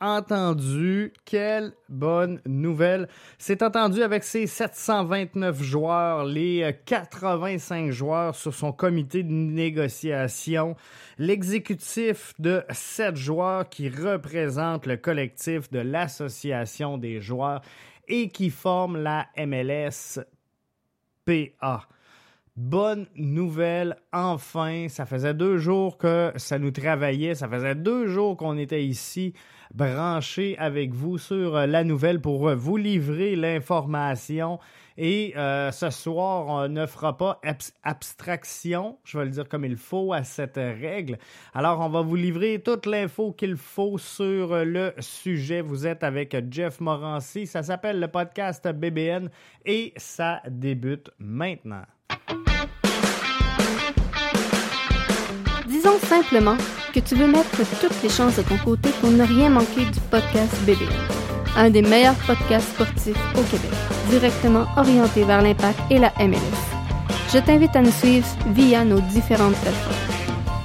entendu. Quelle bonne nouvelle. C'est entendu avec ses 729 joueurs, les 85 joueurs sur son comité de négociation, l'exécutif de 7 joueurs qui représente le collectif de l'association des joueurs et qui forment la MLS PA. Bonne nouvelle, enfin. Ça faisait deux jours que ça nous travaillait. Ça faisait deux jours qu'on était ici branchés avec vous sur la nouvelle pour vous livrer l'information. Et euh, ce soir, on ne fera pas abstraction, je vais le dire comme il faut, à cette règle. Alors, on va vous livrer toute l'info qu'il faut sur le sujet. Vous êtes avec Jeff Morancy. Ça s'appelle le podcast BBN et ça débute maintenant. Disons simplement que tu veux mettre toutes les chances de ton côté pour ne rien manquer du podcast BBN, un des meilleurs podcasts sportifs au Québec, directement orienté vers l'impact et la MLS. Je t'invite à nous suivre via nos différentes plateformes.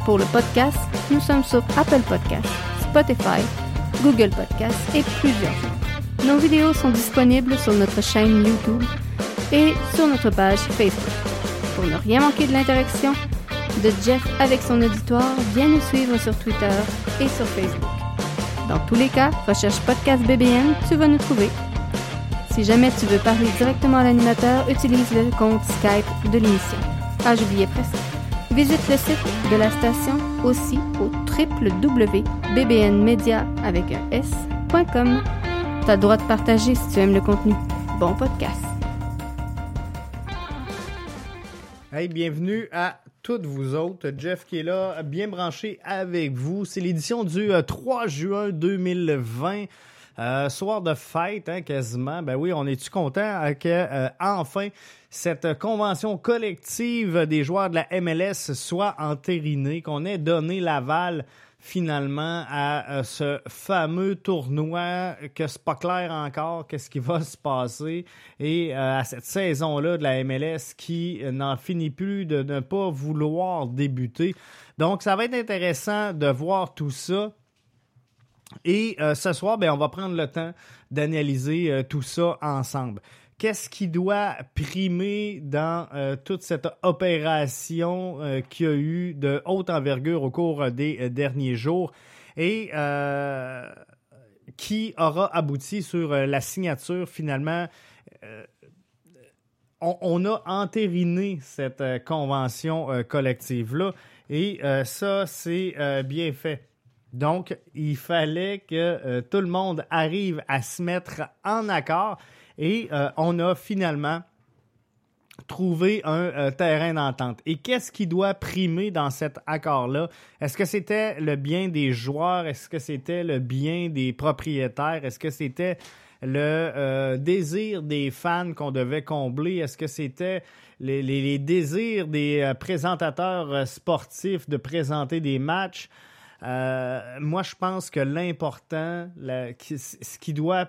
Pour le podcast, nous sommes sur Apple Podcasts, Spotify, Google Podcasts et plusieurs Nos vidéos sont disponibles sur notre chaîne YouTube et sur notre page Facebook. Pour ne rien manquer de l'interaction, de Jeff avec son auditoire, viens nous suivre sur Twitter et sur Facebook. Dans tous les cas, recherche Podcast BBN, tu vas nous trouver. Si jamais tu veux parler directement à l'animateur, utilise le compte Skype de l'émission. Ah, j'oubliais presque. Visite le site de la station aussi au www.bbnmedia avec un s.com. T'as le droit de partager si tu aimes le contenu. Bon podcast. Hey, bienvenue à toutes vous autres. Jeff qui est là, bien branché avec vous. C'est l'édition du 3 euh, juin 2020. Euh, soir de fête, hein, quasiment. Ben oui, on est-tu content que euh, enfin cette convention collective des joueurs de la MLS soit entérinée, qu'on ait donné l'aval finalement à euh, ce fameux tournoi que c'est pas clair encore qu'est-ce qui va se passer et euh, à cette saison-là de la MLS qui n'en finit plus de ne pas vouloir débuter. Donc ça va être intéressant de voir tout ça. Et euh, ce soir, ben, on va prendre le temps d'analyser tout ça ensemble qu'est-ce qui doit primer dans euh, toute cette opération euh, qui a eu de haute envergure au cours des euh, derniers jours? Et qui aura abouti sur la signature finalement. On, a entériné cette convention collective-là et ça, c'est bien fait. Donc, il fallait que tout le monde arrive à se mettre en accord. Et euh, on a finalement trouvé un euh, terrain d'entente. Et qu'est-ce qui doit primer dans cet accord-là? Est-ce que c'était le bien des joueurs? Est-ce que c'était le bien des propriétaires? Est-ce que c'était le euh, désir des fans qu'on devait combler? Est-ce que c'était les, désirs des présentateurs sportifs de présenter des matchs? moi, je pense que l'important, ce qui doit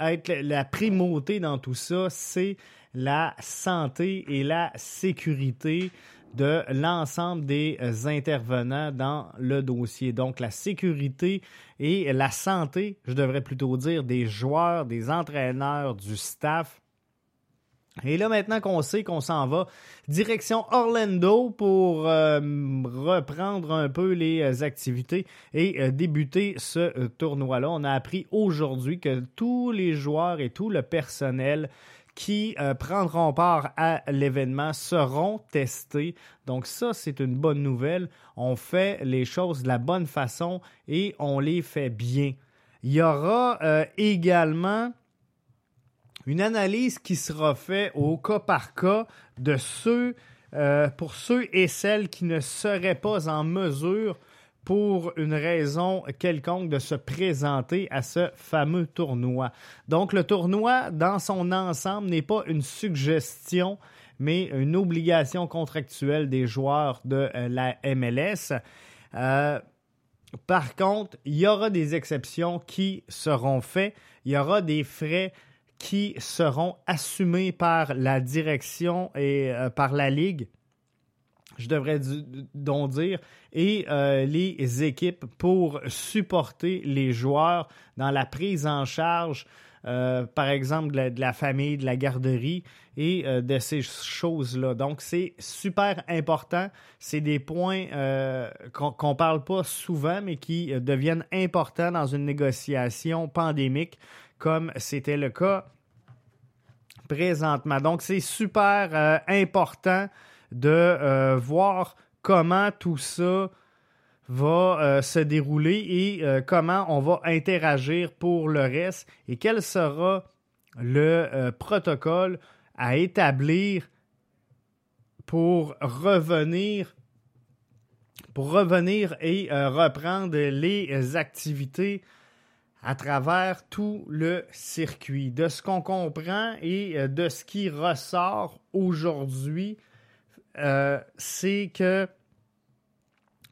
être la primauté dans tout ça, c'est la santé et la sécurité de l'ensemble des intervenants dans le dossier. Donc la sécurité et la santé, je devrais plutôt dire, des joueurs, des entraîneurs, du staff et là, maintenant qu'on sait qu'on s'en va, direction Orlando pour euh, reprendre un peu les euh, activités et euh, débuter ce tournoi-là. On a appris aujourd'hui que tous les joueurs et tout le personnel qui prendront part à l'événement seront testés. Donc ça, c'est une bonne nouvelle. On fait les choses de la bonne façon et on les fait bien. Il y aura également une analyse qui sera faite au cas par cas de ceux, euh, pour ceux et celles qui ne seraient pas en mesure pour une raison quelconque de se présenter à ce fameux tournoi. Donc le tournoi dans son ensemble n'est pas une suggestion, mais une obligation contractuelle des joueurs de la MLS. par contre, il y aura des exceptions qui seront faites. Il y aura des frais qui seront assumés par la direction et par la Ligue je devrais donc dire, et euh, les équipes pour supporter les joueurs dans la prise en charge, euh, par exemple, de la, famille, de la garderie et euh, de ces choses-là. Donc, c'est super important. C'est des points qu'on ne parle pas souvent, mais qui deviennent importants dans une négociation pandémique, comme c'était le cas présentement. Donc, c'est super important de euh, voir comment tout ça va euh, se dérouler et euh, comment on va interagir pour le reste et quel sera le protocole à établir pour revenir pour revenir et reprendre les activités à travers tout le circuit. De ce qu'on comprend et de ce qui ressort aujourd'hui, euh, c'est que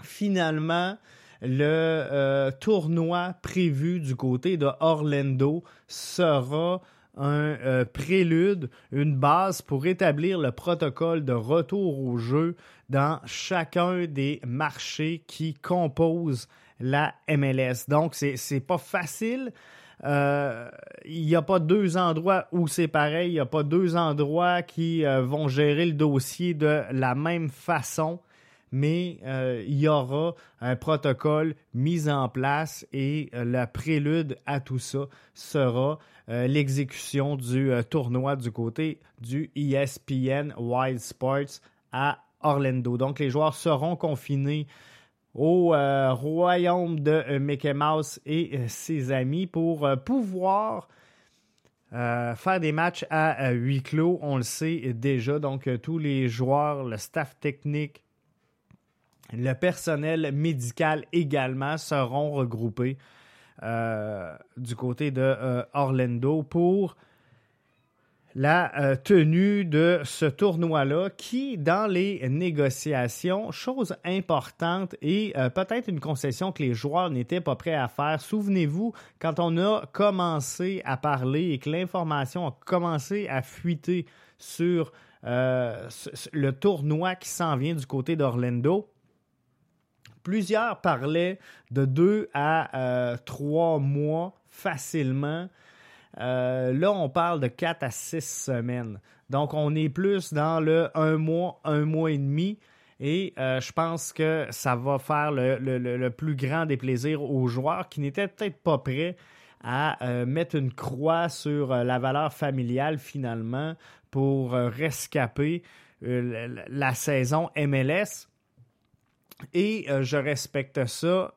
finalement, le euh, tournoi prévu du côté de Orlando sera un euh, prélude, une base pour établir le protocole de retour au jeu dans chacun des marchés qui composent la MLS. Donc, c'est n'est pas facile euh, il n'y a pas deux endroits où c'est pareil, il n'y a pas deux endroits qui euh, vont gérer le dossier de la même façon, mais euh, il y aura un protocole mis en place et la prélude à tout ça sera l'exécution du tournoi du côté du ESPN Wild Sports à Orlando. Donc les joueurs seront confinés au euh, royaume de euh, Mickey Mouse et euh, ses amis pour pouvoir faire des matchs à huis clos. On le sait déjà, donc tous les joueurs, le staff technique, le personnel médical également seront regroupés du côté de Orlando pour la euh, tenue de ce tournoi-là qui, dans les négociations, chose importante et euh, peut-être une concession que les joueurs n'étaient pas prêts à faire. Souvenez-vous, quand on a commencé à parler et que l'information a commencé à fuiter sur euh, le tournoi qui s'en vient du côté d'Orlando, plusieurs parlaient de deux à trois mois facilement euh, là, on parle de 4 à 6 semaines. Donc, on est plus dans le un mois, un mois et demi. Et euh, je pense que ça va faire le, plus grand des plaisirs aux joueurs qui n'étaient peut-être pas prêts à euh, mettre une croix sur la valeur familiale finalement pour rescaper la saison MLS. Et je respecte ça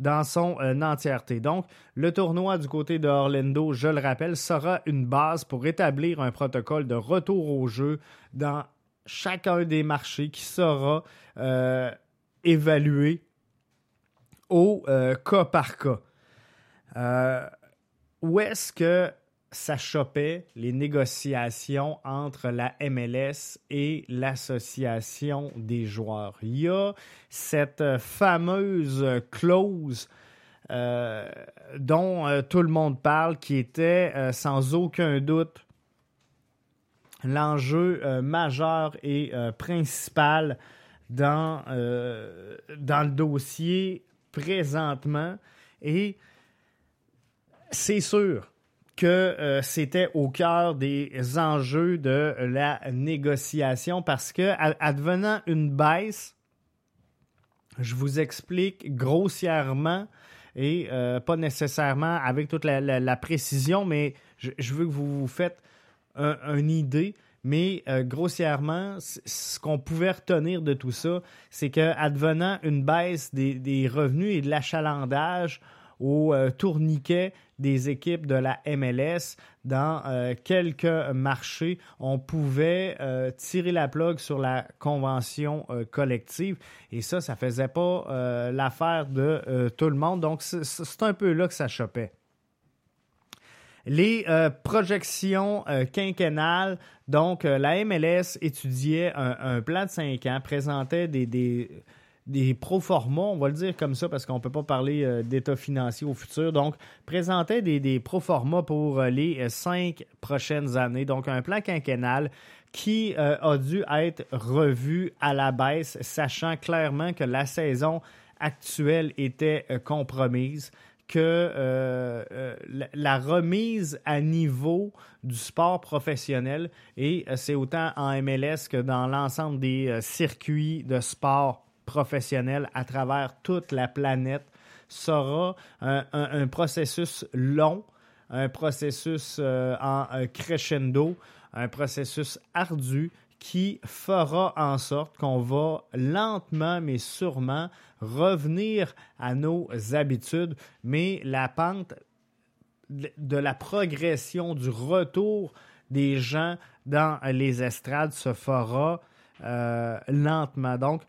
dans son euh, entièreté. Donc, le tournoi du côté de Orlando, je le rappelle, sera une base pour établir un protocole de retour au jeu dans chacun des marchés qui sera euh, évalué au euh, cas par cas. où est-ce que ça chopait les négociations entre la MLS et l'association des joueurs. Il y a cette fameuse clause euh, dont euh, tout le monde parle, qui était euh, sans aucun doute l'enjeu majeur et principal dans, dans le dossier présentement. Et c'est sûr que euh, c'était au cœur des enjeux de la négociation parce que, advenant une baisse, je vous explique grossièrement et euh, pas nécessairement avec toute la, précision, mais je, veux que vous vous faites une idée. Mais euh, grossièrement, ce qu'on pouvait retenir de tout ça, c'est que advenant une baisse des revenus et de l'achalandage, au euh, tourniquet des équipes de la MLS dans euh, quelques marchés. On pouvait euh, tirer la plug sur la convention collective et ça, ça faisait pas l'affaire de tout le monde. Donc, c'est un peu là que ça chopait. Les projections quinquennales, donc la MLS étudiait un, plan de cinq ans, présentait des des pro forma, on va le dire comme ça parce qu'on ne peut pas parler euh, d'état financier au futur. Donc, présentait des, des pro forma pour euh, les euh, cinq prochaines années. Donc, un plan quinquennal qui a dû être revu à la baisse, sachant clairement que la saison actuelle était compromise que la remise à niveau du sport professionnel, et c'est autant en MLS que dans l'ensemble des circuits de sport professionnels à travers toute la planète sera un, processus long, un processus euh, en euh, crescendo, un processus ardu qui fera en sorte qu'on va lentement mais sûrement revenir à nos habitudes, mais la pente de la progression, du retour des gens dans les estrades se fera euh, lentement. Donc,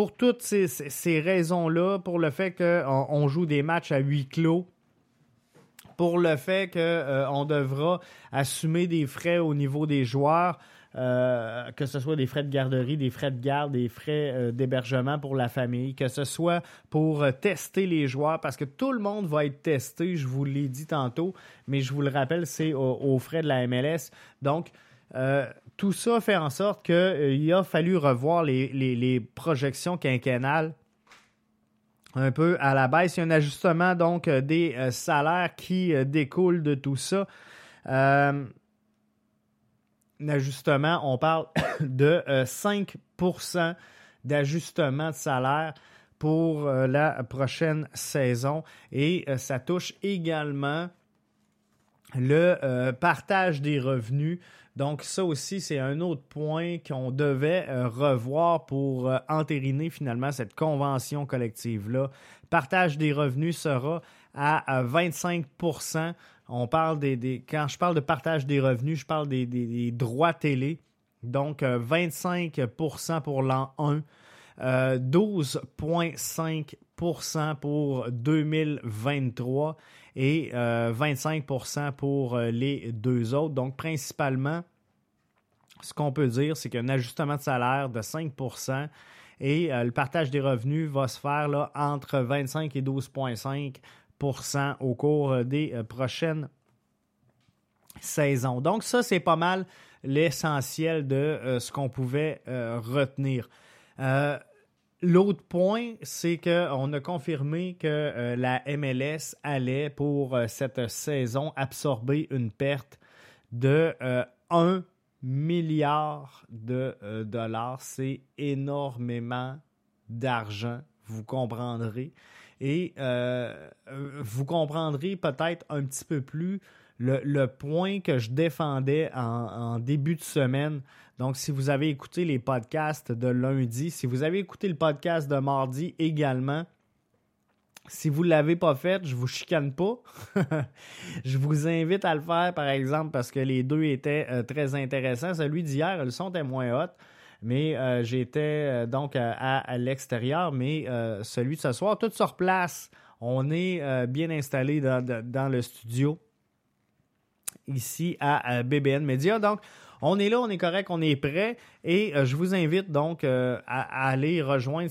pour toutes ces, raisons-là, pour le fait qu'on joue des matchs à huis clos, pour le fait qu'on euh, devra assumer des frais au niveau des joueurs, euh, que ce soit des frais de garderie, des frais de garde, des frais euh, d'hébergement pour la famille, que ce soit pour tester les joueurs, parce que tout le monde va être testé, je vous l'ai dit tantôt, mais je vous le rappelle, c'est aux frais de la MLS. Donc, tout ça fait en sorte qu'il euh, a fallu revoir les, projections quinquennales un peu à la baisse. Il y a un ajustement donc euh, des euh, salaires qui découlent de tout ça. un ajustement, on parle de 5% d'ajustement de salaire pour la prochaine saison et ça touche également le partage des revenus donc ça aussi, c'est un autre point qu'on devait euh, revoir pour euh, entériner finalement cette convention collective-là. Partage des revenus sera à, 25% On parle des, Quand je parle de partage des revenus, je parle des, droits télé. Donc 25% euh, pour l'an 1. 12,5 pour 2023 et 25% pour les deux autres. Donc, principalement, ce qu'on peut dire, c'est qu'un ajustement de salaire de 5% et euh, le partage des revenus va se faire là, entre 25 et 12,5% au cours euh, des euh, prochaines saisons. Donc ça, c'est pas mal l'essentiel de ce qu'on pouvait retenir. L'autre point, c'est qu'on a confirmé que la MLS allait pour cette saison absorber une perte de 1 milliards de euh, dollars. C'est énormément d'argent, vous comprendrez. Et euh, vous comprendrez peut-être un petit peu plus le, point que je défendais en, début de semaine. Donc, si vous avez écouté les podcasts de lundi, si vous avez écouté le podcast de mardi également, si vous ne l'avez pas fait, je vous chicane pas. je vous invite à le faire, par exemple, parce que les deux étaient euh, très intéressants. Celui d'hier, le son était moins hot, mais euh, j'étais euh, donc à, l'extérieur. Mais celui de ce soir, tout sur place. On est bien installé dans, le studio ici à BBN Media. Donc, on est là, on est correct, on est prêt. Et je vous invite donc à, aller rejoindre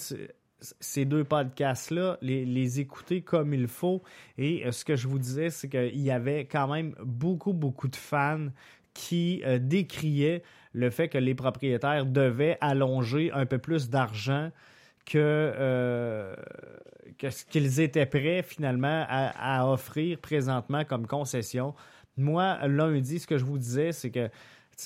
ces deux podcasts-là, les, écouter comme il faut. Et euh, ce que je vous disais, c'est qu'il y avait quand même beaucoup, beaucoup de fans qui euh, décriaient le fait que les propriétaires devaient allonger un peu plus d'argent que, euh, ce qu'ils étaient prêts finalement à, offrir présentement comme concession. Moi, lundi, ce que je vous disais, c'est que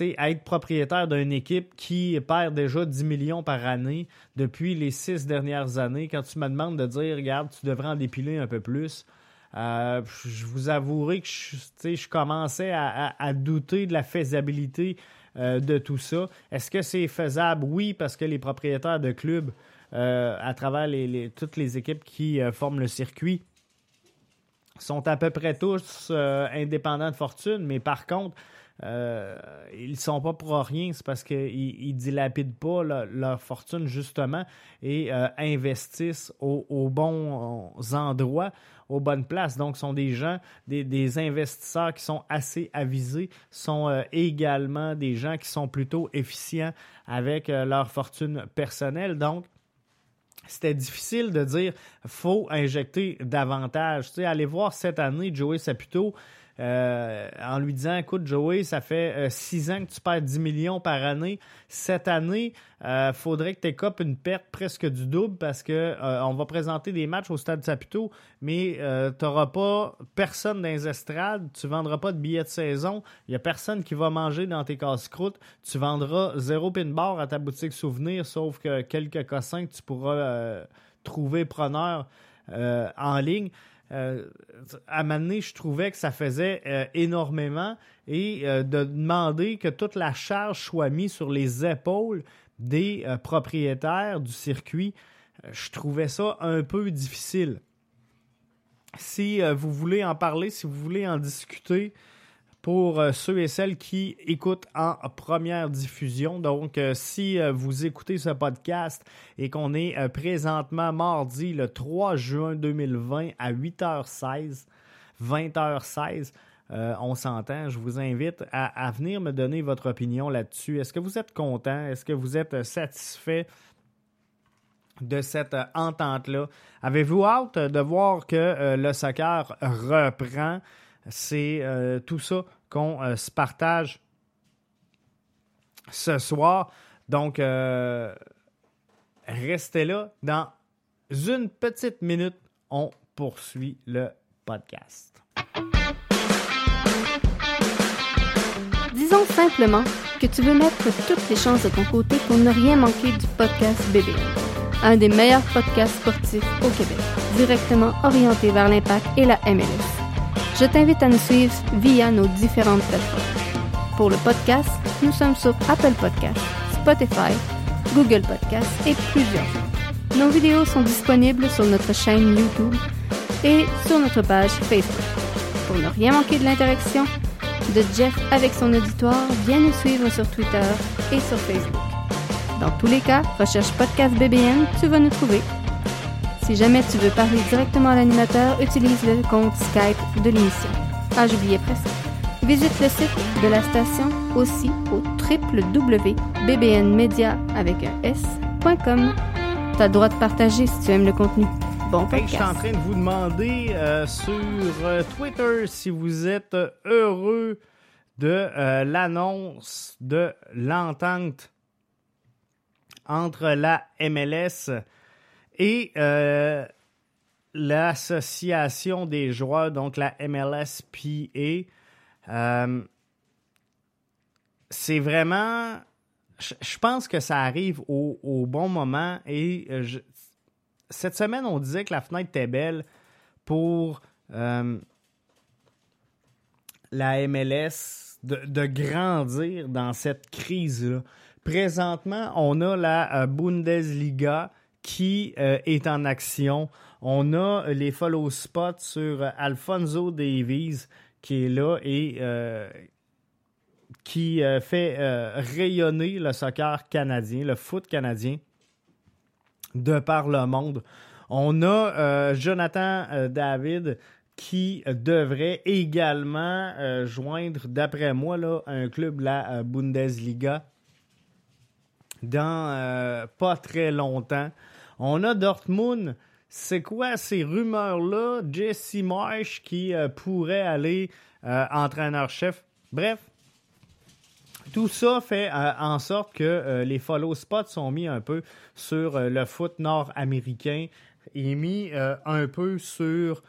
être propriétaire d'une équipe qui perd déjà 10 millions par année depuis les six dernières années, quand tu me demandes de dire, regarde, tu devrais en dépiler un peu plus, euh, je vous avouerai que je, je commençais à, douter de la faisabilité euh, de tout ça. Est-ce que c'est faisable? Oui, parce que les propriétaires de clubs, euh, à travers toutes les équipes qui forment le circuit, sont à peu près tous indépendants de fortune, mais par contre, euh, ils sont pas pour rien, c'est parce qu'ils ils dilapident pas leur, fortune justement et euh, investissent aux, bons endroits, aux bonnes places. Donc, sont des gens, des, investisseurs qui sont assez avisés, sont euh, également des gens qui sont plutôt efficients avec leur fortune personnelle. Donc, c'était difficile de dire faut injecter davantage. Tu sais, allez voir cette année Joey Saputo euh, en lui disant Écoute, Joey, ça fait euh, six ans que tu perds 10 millions par année. Cette année, il euh, faudrait que tu écopes une perte presque du double parce que on va présenter des matchs au stade Saputo, mais tu n'auras pas personne dans les estrades, tu vendras pas de billets de saison, il n'y a personne qui va manger dans tes casse-croûtes, tu vendras zéro pin bar à ta boutique souvenir, sauf que quelques cossins que tu pourras trouver preneur en ligne. Euh, à un je trouvais que ça faisait euh, énormément et euh, de demander que toute la charge soit mise sur les épaules des propriétaires du circuit, je trouvais ça un peu difficile. Si vous voulez en parler, si vous voulez en discuter, pour euh, ceux et celles qui écoutent en première diffusion. Donc, euh, si euh, vous écoutez ce podcast et qu'on est présentement mardi le 3 juin 2020 à 8h16, 20h16, on s'entend. Je vous invite à, venir me donner votre opinion là-dessus. Est-ce que vous êtes content? Est-ce que vous êtes satisfait de cette entente-là? Avez-vous hâte de voir que le soccer reprend? C'est euh, tout ça qu'on euh, se partage ce soir. Donc, euh, restez là. Dans une petite minute, on poursuit le podcast. Disons simplement que tu veux mettre toutes les chances de ton côté pour ne rien manquer du podcast BBN, un des meilleurs podcasts sportifs au Québec, directement orienté vers l'impact et la MLS. Je t'invite à nous suivre via nos différentes plateformes. Pour le podcast, nous sommes sur Apple Podcasts, Spotify, Google Podcasts et plusieurs. Nos vidéos sont disponibles sur notre chaîne YouTube et sur notre page Facebook. Pour ne rien manquer de l'interaction de Jeff avec son auditoire, viens nous suivre sur Twitter et sur Facebook. Dans tous les cas, recherche Podcast BBN, tu vas nous trouver si jamais tu veux parler directement à l'animateur, utilise le compte Skype de l'émission. Ah, j'oubliais presque. Visite le site de la station aussi au www.bbnmedia avec un s.com. T'as le droit de partager si tu aimes le contenu. Bon podcast. je suis en train de vous demander euh, sur euh, Twitter si vous êtes heureux de euh, l'annonce de l'entente entre la MLS et euh, l'association des joueurs, donc la MLSPA, euh, c'est vraiment. Je, pense que ça arrive au, bon moment et euh, cette semaine, on disait que la fenêtre était belle pour la MLS de, de, grandir dans cette crise-là. Présentement, on a la Bundesliga qui euh, est en action. On a les follow spots sur Alfonso Davies qui est là et euh, qui euh, fait rayonner le soccer canadien, le foot canadien de par le monde. On a Jonathan David qui devrait également joindre, d'après moi, là, un club, la Bundesliga, dans pas très longtemps. On a Dortmund. C'est quoi ces rumeurs-là? Jesse Marsh qui euh, pourrait aller euh, entraîneur-chef. Bref, tout ça fait euh, en sorte que les follow spots sont mis un peu sur le foot nord-américain et mis un peu sur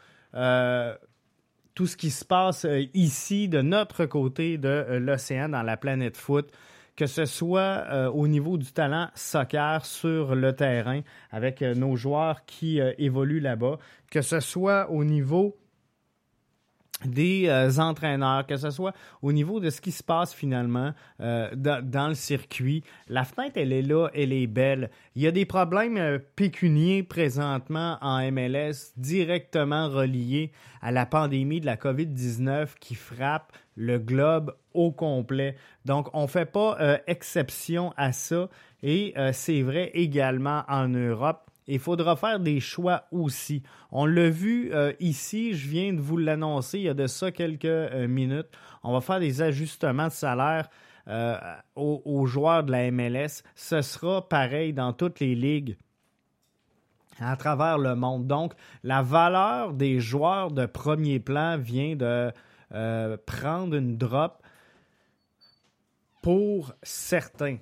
tout ce qui se passe ici de notre côté de l'océan dans la planète foot que ce soit euh, au niveau du talent soccer sur le terrain avec euh, nos joueurs qui euh, évoluent là-bas, que ce soit au niveau des entraîneurs, que ce soit au niveau de ce qui se passe finalement euh, dans, le circuit. La fenêtre, elle est là, elle est belle. Il y a des problèmes pécuniers présentement en MLS directement reliés à la pandémie de la COVID-19 qui frappe le globe au complet. Donc, on ne fait pas exception à ça et c'est vrai également en Europe il faudra faire des choix aussi. On l'a vu euh, ici, je viens de vous l'annoncer il y a de ça quelques euh, minutes. On va faire des ajustements de salaire euh, aux, joueurs de la MLS. Ce sera pareil dans toutes les ligues à travers le monde. Donc, la valeur des joueurs de premier plan vient de prendre une drop pour certains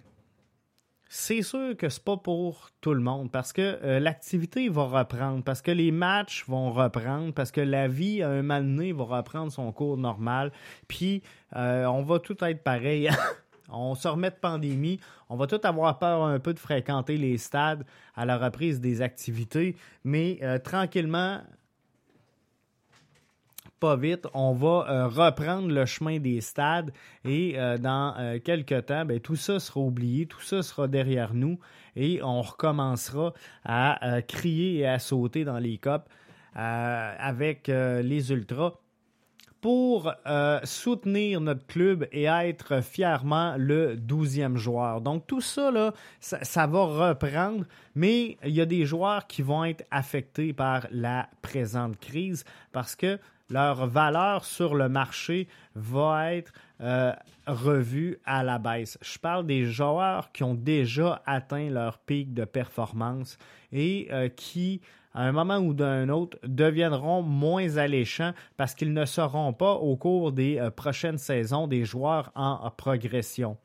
c'est sûr que c'est pas pour tout le monde parce que euh, l'activité va reprendre, parce que les matchs vont reprendre, parce que la vie à un moment donné va reprendre son cours normal. Puis euh, on va tout être pareil. on se remet de pandémie, on va tout avoir peur un peu de fréquenter les stades à la reprise des activités, mais euh, tranquillement, pas vite, on va euh, reprendre le chemin des stades et euh, dans euh, quelques temps, ben, tout ça sera oublié, tout ça sera derrière nous et on recommencera à crier et à sauter dans les copes avec les Ultras pour soutenir notre club et être fièrement le 12e joueur. Donc tout ça, là, ça, ça, va reprendre, mais il y a des joueurs qui vont être affectés par la présente crise parce que leur valeur sur le marché va être euh, revue à la baisse. Je parle des joueurs qui ont déjà atteint leur pic de performance et euh, qui, à un moment ou d'un autre, deviendront moins alléchants parce qu'ils ne seront pas au cours des euh, prochaines saisons des joueurs en progression.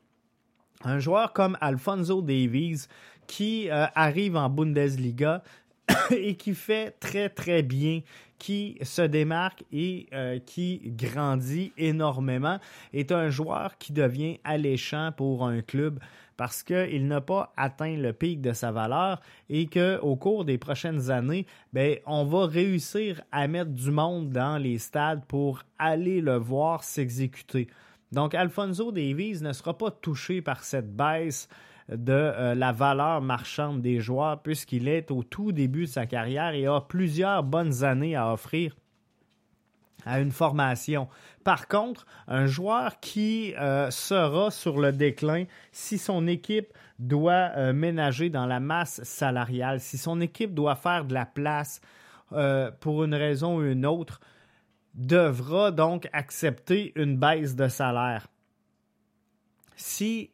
Un joueur comme Alfonso Davies qui arrive en Bundesliga et qui fait très très bien, qui se démarque et euh, qui grandit énormément, est un joueur qui devient alléchant pour un club parce qu'il n'a pas atteint le pic de sa valeur et qu'au cours des prochaines années, ben, on va réussir à mettre du monde dans les stades pour aller le voir s'exécuter. Donc Alfonso Davies ne sera pas touché par cette baisse de euh, la valeur marchande des joueurs puisqu'il est au tout début de sa carrière et a plusieurs bonnes années à offrir à une formation. Par contre, un joueur qui euh, sera sur le déclin si son équipe doit euh, ménager dans la masse salariale, si son équipe doit faire de la place pour une raison ou une autre, devra donc accepter une baisse de salaire. Si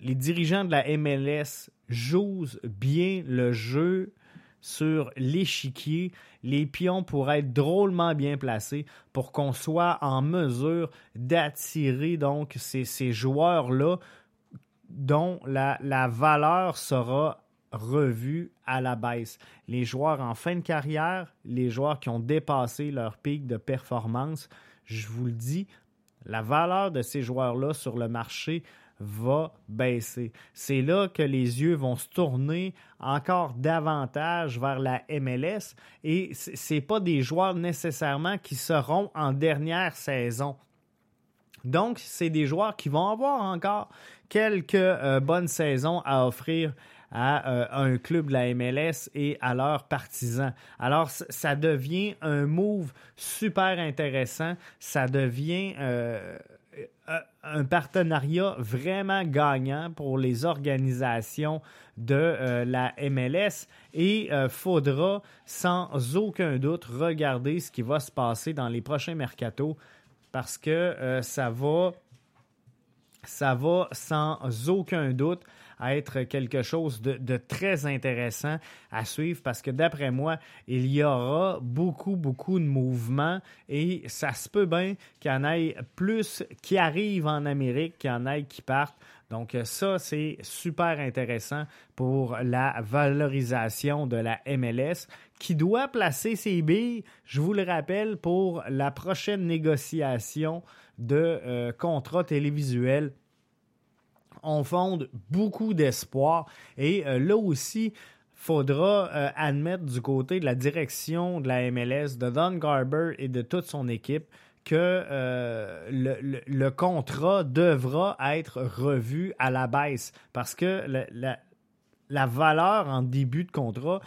les dirigeants de la MLS jouent bien le jeu sur l'échiquier, les pions pourraient être drôlement bien placés pour qu'on soit en mesure d'attirer donc ces, joueurs-là dont la, la valeur sera revue à la baisse. Les joueurs en fin de carrière, les joueurs qui ont dépassé leur pic de performance, je vous le dis, la valeur de ces joueurs-là sur le marché va baisser. C'est là que les yeux vont se tourner encore davantage vers la MLS et ce n'est pas des joueurs nécessairement qui seront en dernière saison. Donc, c'est des joueurs qui vont avoir encore quelques euh, bonnes saisons à offrir à euh, un club de la MLS et à leurs partisans. Alors, ça devient un move super intéressant. Ça devient euh, un partenariat vraiment gagnant pour les organisations de euh, la MLS et euh, faudra sans aucun doute regarder ce qui va se passer dans les prochains mercatos parce que ça va ça va sans aucun doute être quelque chose de, très intéressant à suivre parce que d'après moi, il y aura beaucoup, beaucoup de mouvements et ça se peut bien qu'il y en ait plus qui arrivent en Amérique qu'il y en ait qui partent. Donc ça, c'est super intéressant pour la valorisation de la MLS qui doit placer ses billes, je vous le rappelle, pour la prochaine négociation de euh, contrat télévisuel on fonde beaucoup d'espoir. Et euh, là aussi, faudra euh, admettre du côté de la direction de la MLS, de Don Garber et de toute son équipe, que le, le, contrat devra être revu à la baisse parce que la valeur en début de contrat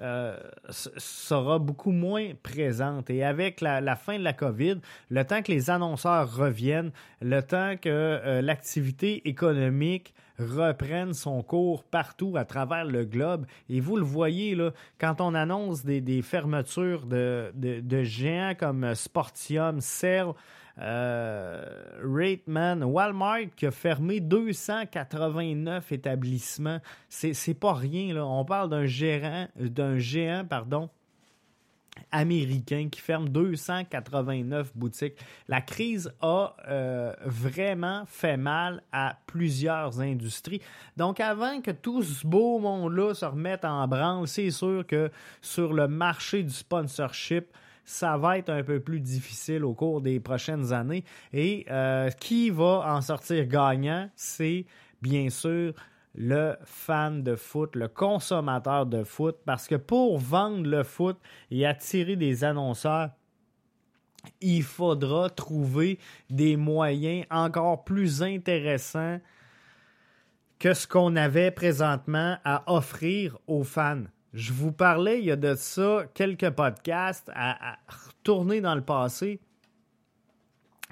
euh, sera beaucoup moins présente. Et avec la, fin de la COVID, le temps que les annonceurs reviennent, le temps que euh, l'activité économique reprenne son cours partout à travers le globe. Et vous le voyez, là, quand on annonce des, fermetures de, géants comme Sportium, Cell, euh, Rateman, Walmart qui a fermé 289 établissements. C'est pas rien. On parle d'un gérant, d'un géant, pardon, américain qui ferme 289 boutiques. La crise a euh, vraiment fait mal à plusieurs industries. Donc avant que tout ce beau monde-là se remette en branle, c'est sûr que sur le marché du sponsorship, ça va être un peu plus difficile au cours des prochaines années. Et euh, qui va en sortir gagnant, c'est bien sûr le fan de foot, le consommateur de foot, parce que pour vendre le foot et attirer des annonceurs, il faudra trouver des moyens encore plus intéressants que ce qu'on avait présentement à offrir aux fans. Je vous parlais il y a de ça quelques podcasts à, retourner dans le passé.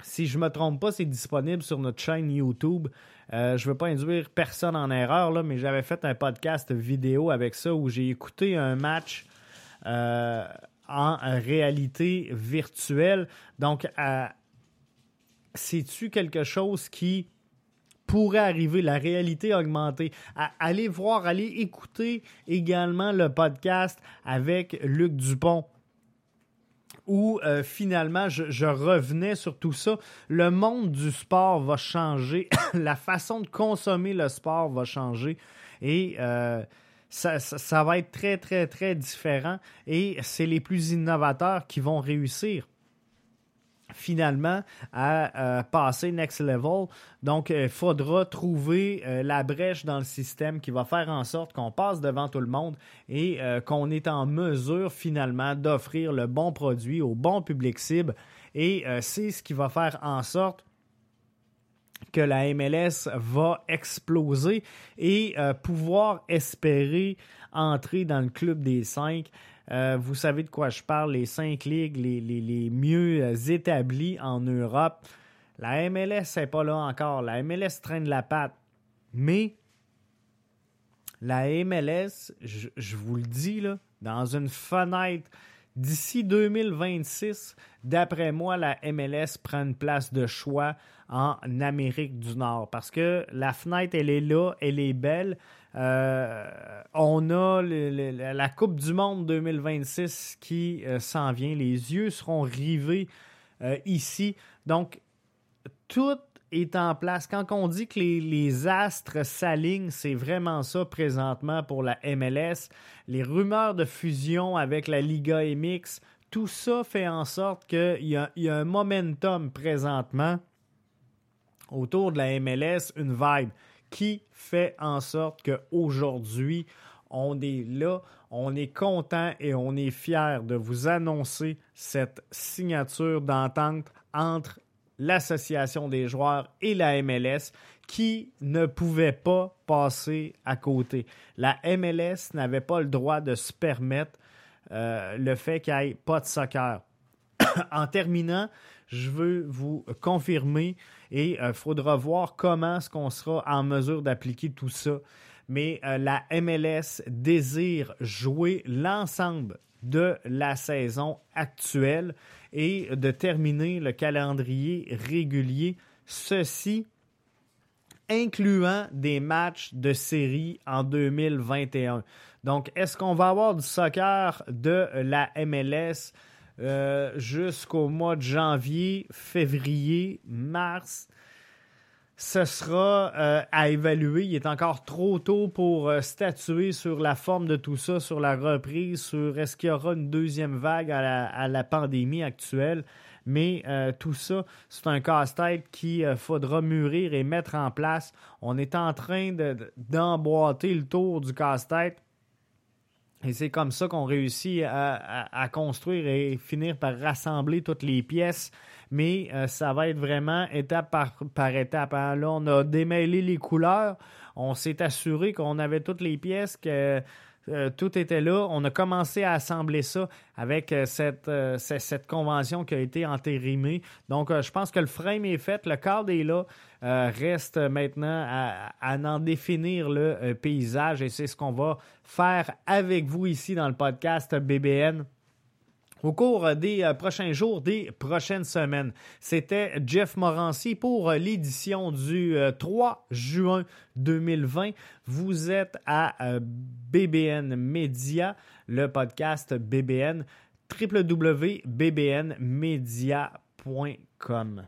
Si je ne me trompe pas, c'est disponible sur notre chaîne YouTube. Euh, je ne veux pas induire personne en erreur, mais j'avais fait un podcast vidéo avec ça où j'ai écouté un match euh, en réalité virtuelle. Donc, euh, c'est-tu quelque chose qui pourrait arriver, la réalité augmentée. allez voir, allez écouter également le podcast avec Luc Dupont où euh, finalement je, revenais sur tout ça. Le monde du sport va changer, la façon de consommer le sport va changer et euh, ça, va être très, très, très différent et c'est les plus innovateurs qui vont réussir finalement à euh, passer next level. Donc, il faudra trouver euh, la brèche dans le système qui va faire en sorte qu'on passe devant tout le monde et euh, qu'on est en mesure finalement d'offrir le bon produit au bon public cible. Et c'est ce qui va faire en sorte que la MLS va exploser et pouvoir espérer entrer dans le club des cinq euh, vous savez de quoi je parle, les cinq ligues les, mieux euh, établies en Europe. La MLS n'est pas là encore. La MLS traîne la patte. Mais la MLS, je, vous le dis, là, dans une fenêtre d'ici 2026, d'après moi, la MLS prend une place de choix en Amérique du Nord. Parce que la fenêtre, elle est là, elle est belle. Euh, on a la Coupe du Monde 2026 qui euh, s'en vient. Les yeux seront rivés euh, ici. Donc, tout est en place. Quand on dit que les, astres s'alignent, c'est vraiment ça présentement pour la MLS. Les rumeurs de fusion avec la Liga MX, tout ça fait en sorte qu'il y, y, a un momentum présentement autour de la MLS, une vibe qui fait en sorte qu'aujourd'hui, on est là, on est content et on est fier de vous annoncer cette signature d'entente entre l'association des joueurs et la MLS qui ne pouvait pas passer à côté. La MLS n'avait pas le droit de se permettre euh, le fait qu'il n'y ait pas de soccer. en terminant, je veux vous confirmer et il euh, faudra voir comment est-ce qu'on sera en mesure d'appliquer tout ça. Mais euh, la MLS désire jouer l'ensemble de la saison actuelle et de terminer le calendrier régulier, ceci incluant des matchs de série en 2021. Donc, est-ce qu'on va avoir du soccer de la MLS euh, jusqu'au mois de janvier, février, mars. Ce sera euh, à évaluer. Il est encore trop tôt pour euh, statuer sur la forme de tout ça, sur la reprise, sur est-ce qu'il y aura une deuxième vague à la, pandémie actuelle. Mais tout ça, c'est un casse-tête qu'il faudra mûrir et mettre en place. On est en train d'emboîter le tour du casse-tête Et c'est comme ça qu'on réussit à, construire et finir par rassembler toutes les pièces. Mais euh, ça va être vraiment étape par, étape. Hein. Là, on a démêlé les couleurs. On s'est assuré qu'on avait toutes les pièces, que euh, tout était là. On a commencé à assembler ça avec euh, cette, euh, cette convention qui a été entérimée. Donc, je pense que le frame est fait, le cadre est là. reste maintenant à, en définir le paysage et c'est ce qu'on va faire avec vous ici dans le podcast BBN au cours des euh, prochains jours, des prochaines semaines. C'était Jeff Morancy pour euh, l'édition du 3 euh, juin 2020. Vous êtes à BBN Media, le podcast BBN, www.bbnmedia.com.